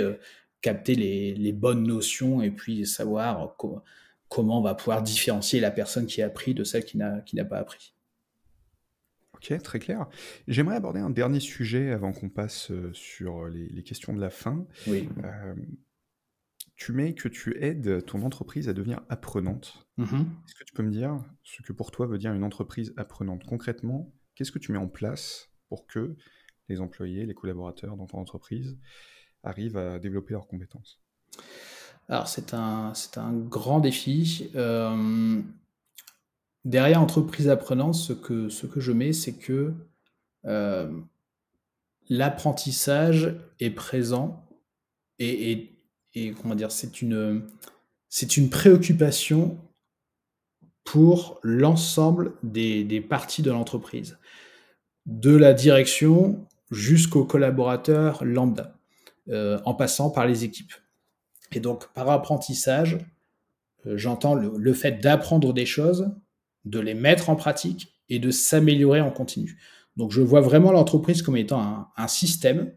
capter les, les bonnes notions et puis savoir comment comment on va pouvoir différencier la personne qui a appris de celle qui n'a, pas appris. Ok, très clair. J'aimerais aborder un dernier sujet avant qu'on passe euh, sur les, questions de la fin. Oui. Euh, tu mets que tu aides ton entreprise à devenir apprenante. Mm-hmm. Est-ce que tu peux me dire ce que pour toi veut dire une entreprise apprenante? Concrètement, qu'est-ce que tu mets en place pour que les employés, les collaborateurs dans ton entreprise arrivent à développer leurs compétences? Alors, c'est un, grand défi. Euh, derrière entreprise apprenante, ce que, je mets, c'est que euh, l'apprentissage est présent et, comment dire, c'est une, préoccupation pour l'ensemble des, des, parties de l'entreprise, de la direction jusqu'aux collaborateurs lambda, euh, en passant par les équipes. Et donc, par apprentissage, euh, j'entends le, fait d'apprendre des choses, de les mettre en pratique et de s'améliorer en continu. Donc, je vois vraiment l'entreprise comme étant un, système,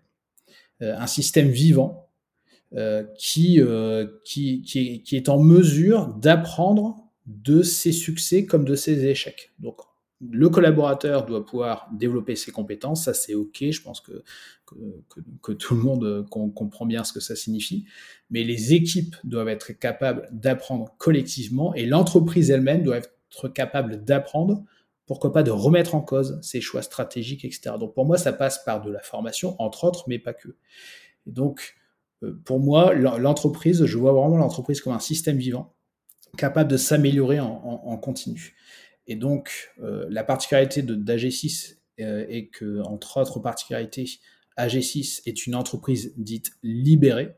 euh, un système vivant, qui, qui, est en mesure d'apprendre de ses succès comme de ses échecs. Le collaborateur doit pouvoir développer ses compétences, ça c'est OK, je pense que, que, tout le monde comprend bien ce que ça signifie, mais les équipes doivent être capables d'apprendre collectivement et l'entreprise elle-même doit être capable d'apprendre, pourquoi pas de remettre en cause ses choix stratégiques, etc. Donc pour moi, ça passe par de la formation, entre autres, mais pas que. Donc, euh, pour moi, l'entreprise, je vois vraiment l'entreprise comme un système vivant, capable de s'améliorer en continu. Et donc, euh, la particularité d'AG6 euh, est que, entre autres particularités, AG6 est une entreprise dite libérée.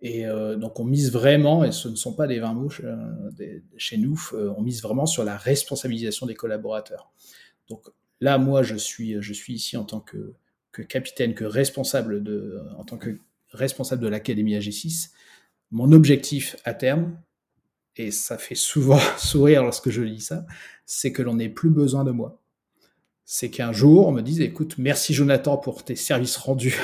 Et euh, donc, on mise vraiment, et ce ne sont pas des vins mouches chez nous, on mise vraiment sur la responsabilisation des collaborateurs. Donc là, moi, je suis, je suis ici en tant que, capitaine, que responsable de, en tant que responsable de l'Académie AG6. Mon objectif à terme, et ça fait souvent (laughs) sourire lorsque je lis ça, c'est que l'on n'ait plus besoin de moi. C'est qu'un jour, on me dise, écoute, merci Jonathan pour tes services rendus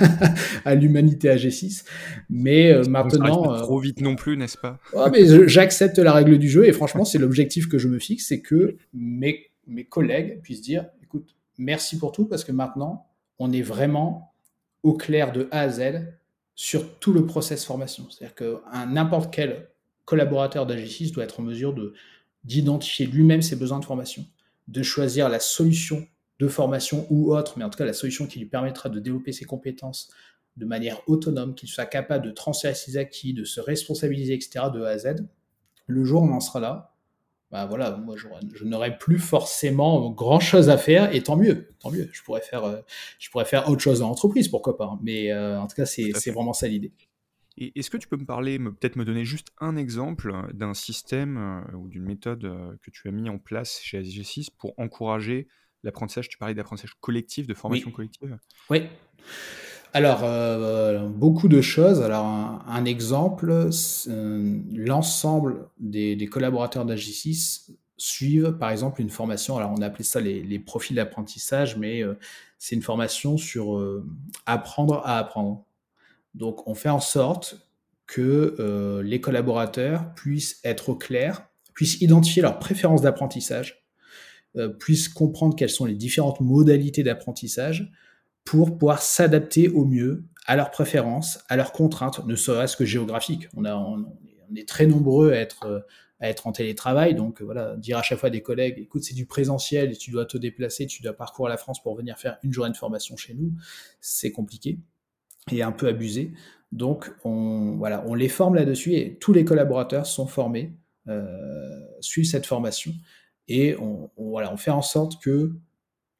(laughs) à l'humanité à G6, mais euh, maintenant... Pas trop vite non plus, n'est-ce pas? Mais J'accepte la règle du jeu, et franchement, c'est l'objectif que je me fixe, c'est que mes, mes collègues puissent dire, écoute, merci pour tout, parce que maintenant, on est vraiment au clair de A à Z sur tout le process formation. C'est-à-dire que n'importe quel collaborateur d'AG6 doit être en mesure de, d'identifier lui-même ses besoins de formation, de choisir la solution de formation ou autre, mais en tout cas la solution qui lui permettra de développer ses compétences de manière autonome, qu'il soit capable de transférer ses acquis, de se responsabiliser, etc., de A à Z. Le jour où on en sera là, bah voilà, moi je, n'aurai plus forcément grand chose à faire, et tant mieux, tant mieux. Je pourrais faire, euh, je pourrais faire autre chose dans l'entreprise, pourquoi pas. Hein. Mais euh, en tout cas, c'est vraiment ça l'idée. Et est-ce que tu peux me parler, peut-être me donner juste un exemple d'un système euh, ou d'une méthode euh, que tu as mis en place chez AG6 pour encourager l'apprentissage Tu parlais d'apprentissage collectif, de formation collective? Oui. Alors, euh, beaucoup de choses. Alors, un, exemple, l'ensemble des, collaborateurs d'AG6 suivent, par exemple, une formation. Alors, on a appelé ça les, les profils d'apprentissage, mais c'est une formation sur apprendre à apprendre. Donc, on fait en sorte que euh, les collaborateurs puissent être au clair, puissent identifier leurs préférences d'apprentissage, euh, puissent comprendre quelles sont les différentes modalités d'apprentissage pour pouvoir s'adapter au mieux à leurs préférences, à leurs contraintes, ne serait-ce que géographiques. On, est très nombreux à être, en télétravail, donc voilà, dire à chaque fois des collègues, écoute, c'est du présentiel tu dois te déplacer, tu dois parcourir la France pour venir faire une journée de formation chez nous, c'est compliqué et un peu abusé. Donc, on, voilà, on les forme là-dessus et tous les collaborateurs sont formés, euh, suivent cette formation et on, voilà, on fait en sorte que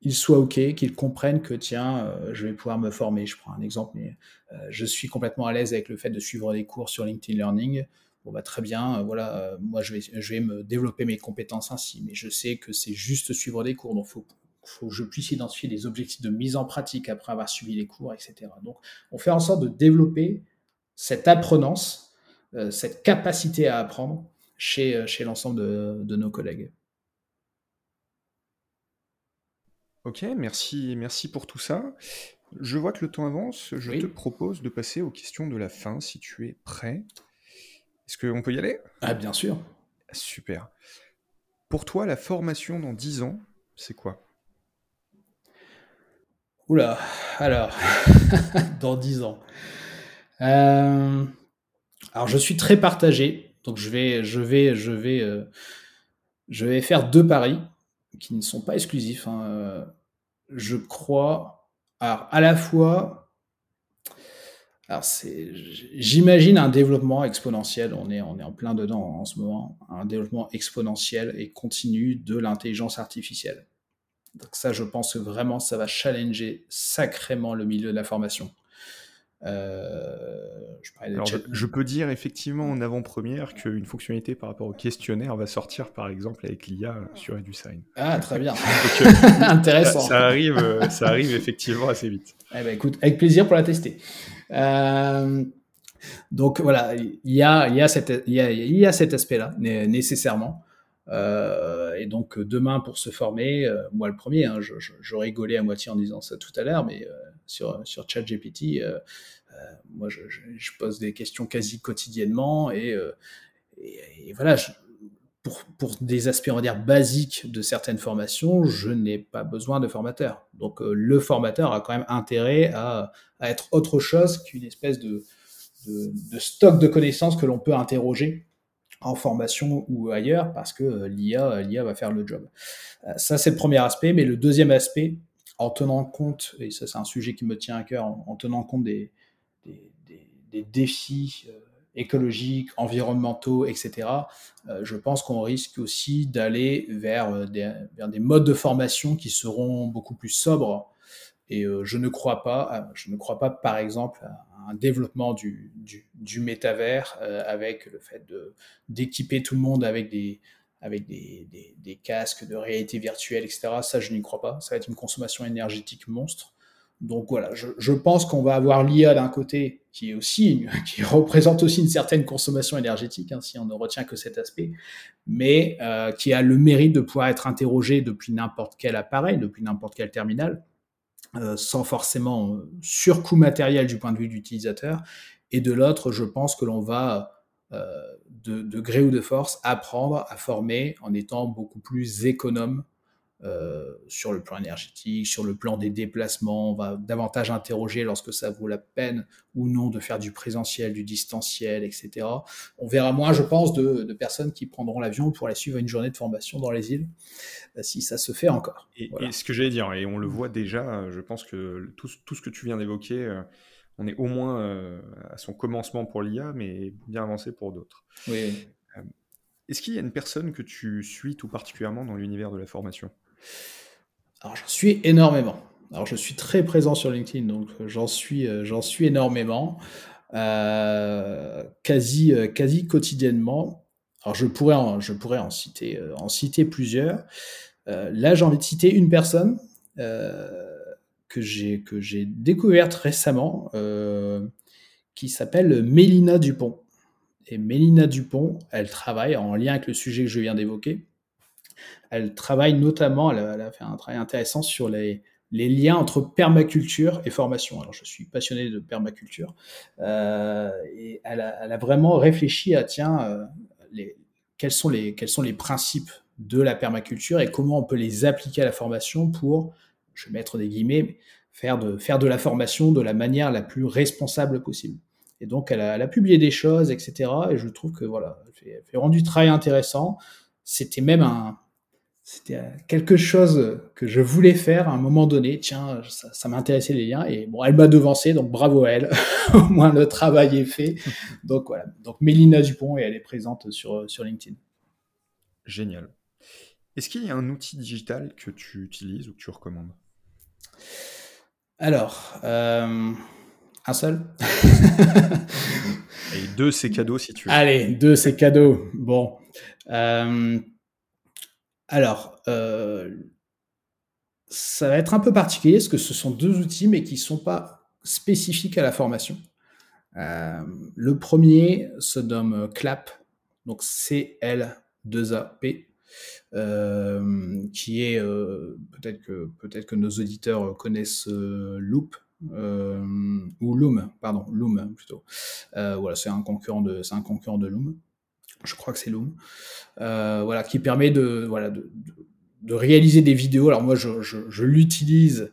ils soient OK, qu'ils comprennent que tiens, euh, je vais pouvoir me former. Je prends un exemple, mais euh, je suis complètement à l'aise avec le fait de suivre des cours sur LinkedIn Learning. Bon, bah, très bien, voilà, moi je vais, je vais me développer mes compétences ainsi, mais je sais que c'est juste suivre des cours, donc il faut faut que je puisse identifier les objectifs de mise en pratique après avoir suivi les cours, etc. Donc, on fait en sorte de développer cette apprenance, euh, cette capacité à apprendre chez, euh, chez l'ensemble de, nos collègues. Ok, merci, merci pour tout ça. Je vois que le temps avance. Je te propose de passer aux questions de la fin, si tu es prêt. Est-ce qu'on peut y aller? Ah, bien sûr. Super. Pour toi, la formation dans 10 ans, c'est quoi? Oula, alors, (laughs) dans 10 ans. Euh, alors, je suis très partagé, donc je vais, je vais, je vais, euh, je vais faire deux paris qui ne sont pas exclusifs. Hein. Je crois, alors à la fois, alors c'est, j'imagine un développement exponentiel. On est, on est en plein dedans en ce moment, un développement exponentiel et continu de l'intelligence artificielle. Donc ça, je pense que vraiment, ça va challenger sacrément le milieu de la formation. Euh, je, peux dire effectivement en avant-première qu'une fonctionnalité par rapport au questionnaire va sortir par exemple avec l'IA sur EduSign. Ah très bien, (laughs) euh, (laughs) intéressant. Ça, arrive, euh, ça arrive effectivement assez vite. Eh ben, écoute, avec plaisir pour la tester. donc voilà, il y a, il y a, il y a cet aspect-là nécessairement. Euh, et donc demain pour se former, euh, moi le premier, hein, je, rigolais à moitié en disant ça tout à l'heure, mais euh, sur, sur ChatGPT, moi je, pose des questions quasi quotidiennement et, voilà, pour, pour, des aspects on va dire basiques de certaines formations, je n'ai pas besoin de formateur. Donc le formateur a quand même intérêt à, être autre chose qu'une espèce de, stock de connaissances que l'on peut interroger en formation ou ailleurs parce que euh, l'IA, euh, l'IA va faire le job. Euh, ça, c'est le premier aspect. Mais le deuxième aspect, en tenant compte, et ça, c'est un sujet qui me tient à cœur, en, tenant compte des, des, défis écologiques, environnementaux, etc., je pense qu'on risque aussi d'aller vers des, vers des modes de formation qui seront beaucoup plus sobres. Et je ne crois pas, je ne crois pas, par exemple, à un développement du, du, métavers euh, avec le fait d'équiper tout le monde avec des, avec des, des, casques de réalité virtuelle, etc. Ça, je n'y crois pas. Ça va être une consommation énergétique monstre. Donc voilà, je, je pense qu'on va avoir l'IA d'un côté qui est aussi (laughs) qui représente aussi une certaine consommation énergétique, hein, si on ne retient que cet aspect, mais euh, qui a le mérite de pouvoir être interrogé depuis n'importe quel appareil, depuis n'importe quel terminal, euh, sans forcément euh, surcoût matériel du point de vue de l'utilisateur. Et de l'autre, je pense que l'on va, euh, de, de, gré ou de force, apprendre à former en étant beaucoup plus économe euh, sur le plan énergétique, sur le plan des déplacements. On va davantage interroger lorsque ça vaut la peine ou non de faire du présentiel, du distanciel, etc. On verra moins, je pense, de, personnes qui prendront l'avion pour aller suivre une journée de formation dans les îles, euh, si ça se fait encore. Et, ce que j'allais dire, et on le voit déjà, je pense que tout, tout ce que tu viens d'évoquer, euh, on est au moins à son commencement pour l'IA, mais bien avancé pour d'autres. Oui. Est-ce qu'il y a une personne que tu suis tout particulièrement dans l'univers de la formation? Alors j'en suis énormément. Alors je suis très présent sur LinkedIn, donc euh, j'en suis, euh, j'en suis énormément, euh, quasi, quasi quotidiennement. Alors je pourrais en citer plusieurs. là j'ai envie de citer une personne que j'ai que j'ai découverte récemment, qui s'appelle Mélina Dupont. Et Mélina Dupont, elle travaille en lien avec le sujet que je viens d'évoquer elle travaille notamment, elle a, fait un travail intéressant sur les, liens entre permaculture et formation. Alors, je suis passionné de permaculture euh, et elle a, vraiment réfléchi à tiens, euh, quels, sont les, quels sont les principes de la permaculture et comment on peut les appliquer à la formation pour, je vais mettre des guillemets, faire de, faire de la formation de la manière la plus responsable possible. Et donc, elle a, publié des choses, etc. Et je trouve que voilà, elle fait, elle fait rendu travail intéressant. C'était même un, c'était euh, quelque chose que je voulais faire à un moment donné. Tiens, ça, m'intéressait les liens et bon, elle m'a devancé, donc bravo à elle. (laughs) Au moins le travail est fait. (laughs) Donc voilà. Donc Mélina Dupont et elle est présente sur sur LinkedIn. Génial. Est-ce qu'il y a un outil digital que tu utilises ou que tu recommandes? Alors, euh, un seul. et deux, c'est cadeau si tu veux. Allez, deux, c'est cadeau. Bon. Euh, alors, euh, ça va être un peu particulier parce que ce sont deux outils, mais qui ne sont pas spécifiques à la formation. Euh, le premier se nomme CLAP, donc C-L-2-A-P, euh, qui est, peut-être que, nos auditeurs connaissent Loop, ou Loom, pardon, Loom plutôt. voilà, c'est un concurrent de, c'est un concurrent de Loom je crois que c'est Loom, euh, voilà, qui permet de, voilà, de, réaliser des vidéos. Alors moi, je, l'utilise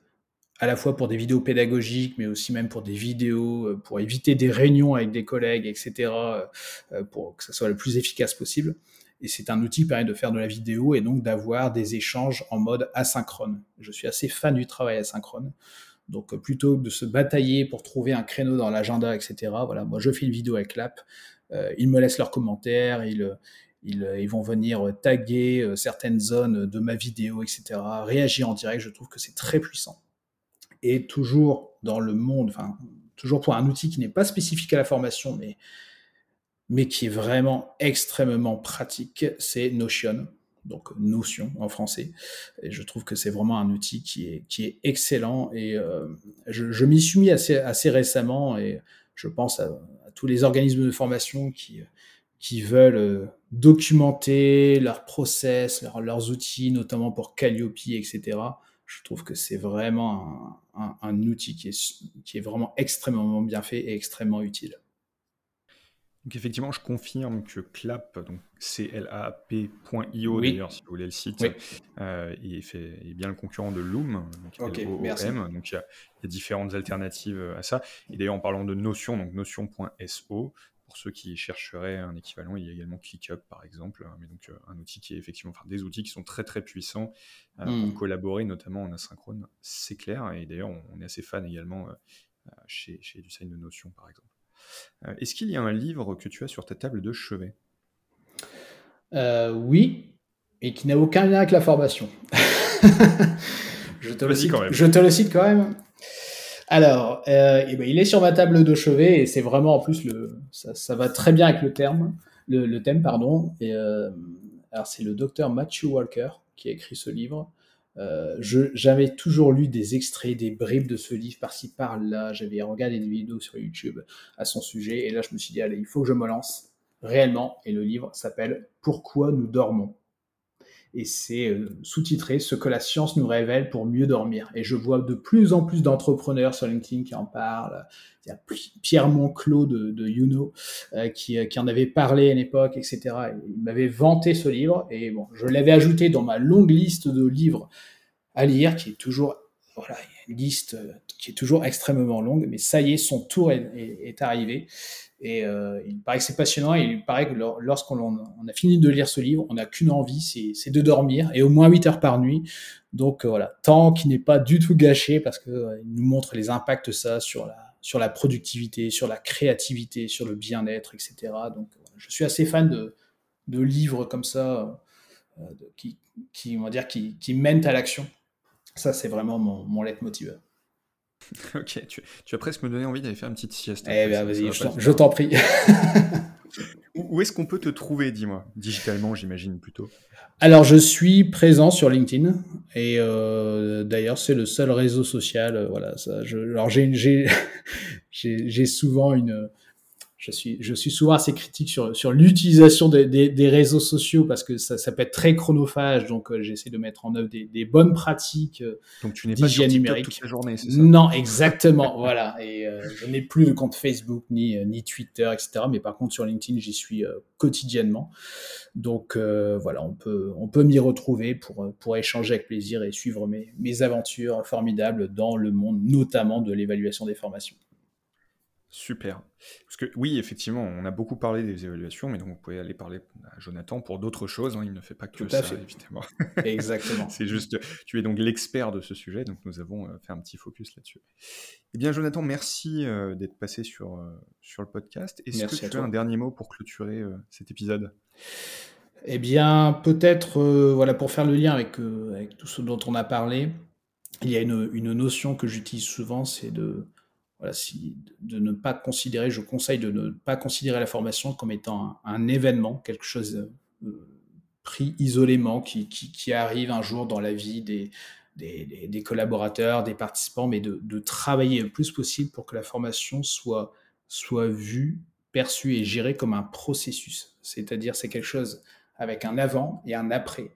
à la fois pour des vidéos pédagogiques, mais aussi même pour des vidéos, euh, pour éviter des réunions avec des collègues, etc., euh, pour que ça soit le plus efficace possible. Et c'est un outil qui permet de faire de la vidéo et donc d'avoir des échanges en mode asynchrone. Je suis assez fan du travail asynchrone. Donc plutôt que de se batailler pour trouver un créneau dans l'agenda, etc., voilà, moi je fais une vidéo avec l'app, ils me laissent leurs commentaires, ils, ils, vont venir taguer certaines zones de ma vidéo, etc., réagir en direct. Je trouve que c'est très puissant. Et toujours dans le monde, enfin, toujours pour un outil qui n'est pas spécifique à la formation, mais, mais qui est vraiment extrêmement pratique, c'est Notion donc Notion en français. Et je trouve que c'est vraiment un outil qui est, qui est excellent. Et euh, je, m'y suis mis assez, assez récemment et je pense à, tous les organismes de formation qui, qui veulent euh, documenter leurs process, leurs outils, notamment pour Calliope, etc. Je trouve que c'est vraiment un, outil qui est vraiment extrêmement bien fait et extrêmement utile. Donc effectivement, je confirme que Clap, donc C-L-A-P.io d'ailleurs, si vous voulez le site, euh, fait, est bien le concurrent de Loom, donc il y, a, différentes alternatives à ça. Et d'ailleurs, en parlant de Notion, donc Notion.so, pour ceux qui chercheraient un équivalent, il y a également ClickUp par exemple, mais donc euh, un outil qui est effectivement, enfin des outils qui sont très très puissants euh, pour hmm. collaborer, notamment en asynchrone, c'est clair. Et d'ailleurs, on, est assez fan également chez, chez du de Notion par exemple. Euh, est-ce qu'il y a un livre que tu as sur ta table de chevet? Euh, Oui, et qui n'a aucun lien avec la formation. (laughs) je, te le cite, quand même. je te le cite quand même. Alors, euh, eh ben, il est sur ma table de chevet et c'est vraiment en plus le, ça, va très bien avec le terme, le, thème pardon. Et, alors c'est le docteur Matthew Walker qui a écrit ce livre. Euh, j'avais toujours lu des extraits, des bribes de ce livre par-ci par-là. J'avais regardé des vidéos sur YouTube à son sujet. Et là, je me suis dit, allez, il faut que je me lance réellement. Et le livre s'appelle Pourquoi nous dormons? Et c'est euh, sous-titré Ce que la science nous révèle pour mieux dormir. Et je vois de plus en plus d'entrepreneurs sur LinkedIn qui en parlent. Il y a Pierre Monclos de, de euh, qui, euh, qui, en avait parlé à une époque, etc. il m'avait vanté ce livre et bon, je l'avais ajouté dans ma longue liste de livres à lire, qui est toujours voilà, une liste qui est toujours extrêmement longue, mais ça y est, son tour est, arrivé. Et euh, il paraît que c'est passionnant et il paraît que lorsqu'on a fini de lire ce livre, on n'a qu'une envie, c'est de dormir et au moins 8 heures par nuit. Donc euh, voilà, temps qui n'est pas du tout gâché parce qu'il euh, nous montre les impacts ça sur la, sur la productivité, sur la créativité, sur le bien-être, etc. Donc je suis assez fan de, de livres comme ça qui, qui, on va dire, qui, qui mènent à l'action. Ça, c'est vraiment mon, mon leitmotiv. (laughs) ok, tu, tu, vas presque me donner envie d'aller faire une petite sieste. Eh bien, vas-y, je t'en prie. (laughs) Où est-ce qu'on peut te trouver, dis-moi Digitalement, j'imagine plutôt? Alors, je suis présent sur LinkedIn. Et euh, d'ailleurs, c'est le seul réseau social. Euh, voilà, ça, je, alors, j'ai (laughs) souvent une je suis, je suis souvent assez critique sur, sur l'utilisation des, des, réseaux sociaux parce que ça, ça peut être très chronophage. Donc, euh, j'essaie de mettre en œuvre des, des bonnes pratiques euh, donc tu n'es pas sur numérique. toute la journée, c'est ça? Non, exactement. (laughs) voilà. Et euh, je n'ai plus de compte Facebook ni, ni Twitter, etc. Mais par contre, sur LinkedIn, j'y suis quotidiennement. Donc, voilà, on peut, on peut m'y retrouver pour, pour échanger avec plaisir et suivre mes, mes aventures formidables dans le monde, notamment de l'évaluation des formations. Super. Parce que oui, effectivement, on a beaucoup parlé des évaluations, mais donc vous pouvez aller parler à Jonathan pour d'autres choses. Hein. il ne fait pas que ça, évidemment. (laughs) Exactement. C'est juste, tu es donc l'expert de ce sujet, donc nous avons euh, fait un petit focus là-dessus. Eh bien, Jonathan, merci euh, d'être passé sur, euh, sur le podcast. Est-ce que tu as un dernier mot pour clôturer cet épisode? Eh bien, peut-être, voilà, pour faire le lien avec, avec tout ce dont on a parlé, il y a une, une notion que j'utilise souvent, c'est de de ne pas considérer, je conseille de ne pas considérer la formation comme étant un, événement, quelque chose euh, pris isolément, qui, qui, arrive un jour dans la vie des, des, des, collaborateurs, des participants, mais de, de, travailler le plus possible pour que la formation soit, soit vue, perçue et gérée comme un processus. C'est-à-dire, c'est quelque chose avec un avant et un après.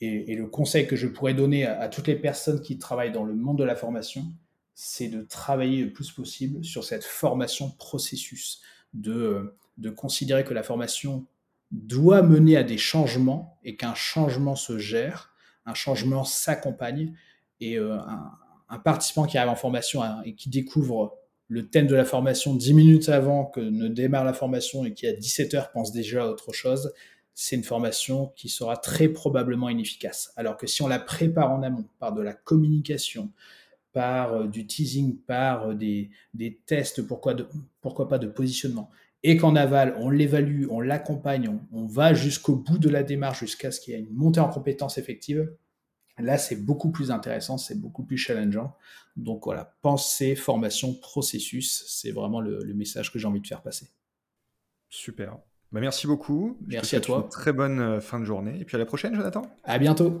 Et, le conseil que je pourrais donner à toutes les personnes qui travaillent dans le monde de la formation, c'est de travailler le plus possible sur cette formation processus, de, de considérer que la formation doit mener à des changements et qu'un changement se gère, un changement s'accompagne et euh, un, participant qui arrive en formation et qui découvre le thème de la formation 10 minutes avant que ne démarre la formation et qui à 17 heures pense déjà à autre chose, c'est une formation qui sera très probablement inefficace. Alors que si on la prépare en amont par de la communication, par euh, du teasing, par euh, des, tests, pourquoi, pourquoi pas de positionnement, et qu'en aval, on l'évalue, on l'accompagne, on, va jusqu'au bout de la démarche, jusqu'à ce qu'il y ait une montée en compétences effective, là, c'est beaucoup plus intéressant, c'est beaucoup plus challengeant. Donc voilà, pensée, formation, processus, c'est vraiment le, message que j'ai envie de faire passer. Super. Bah, merci beaucoup. Merci à toi. très bonne euh, fin de journée. Et puis à la prochaine, Jonathan. À bientôt.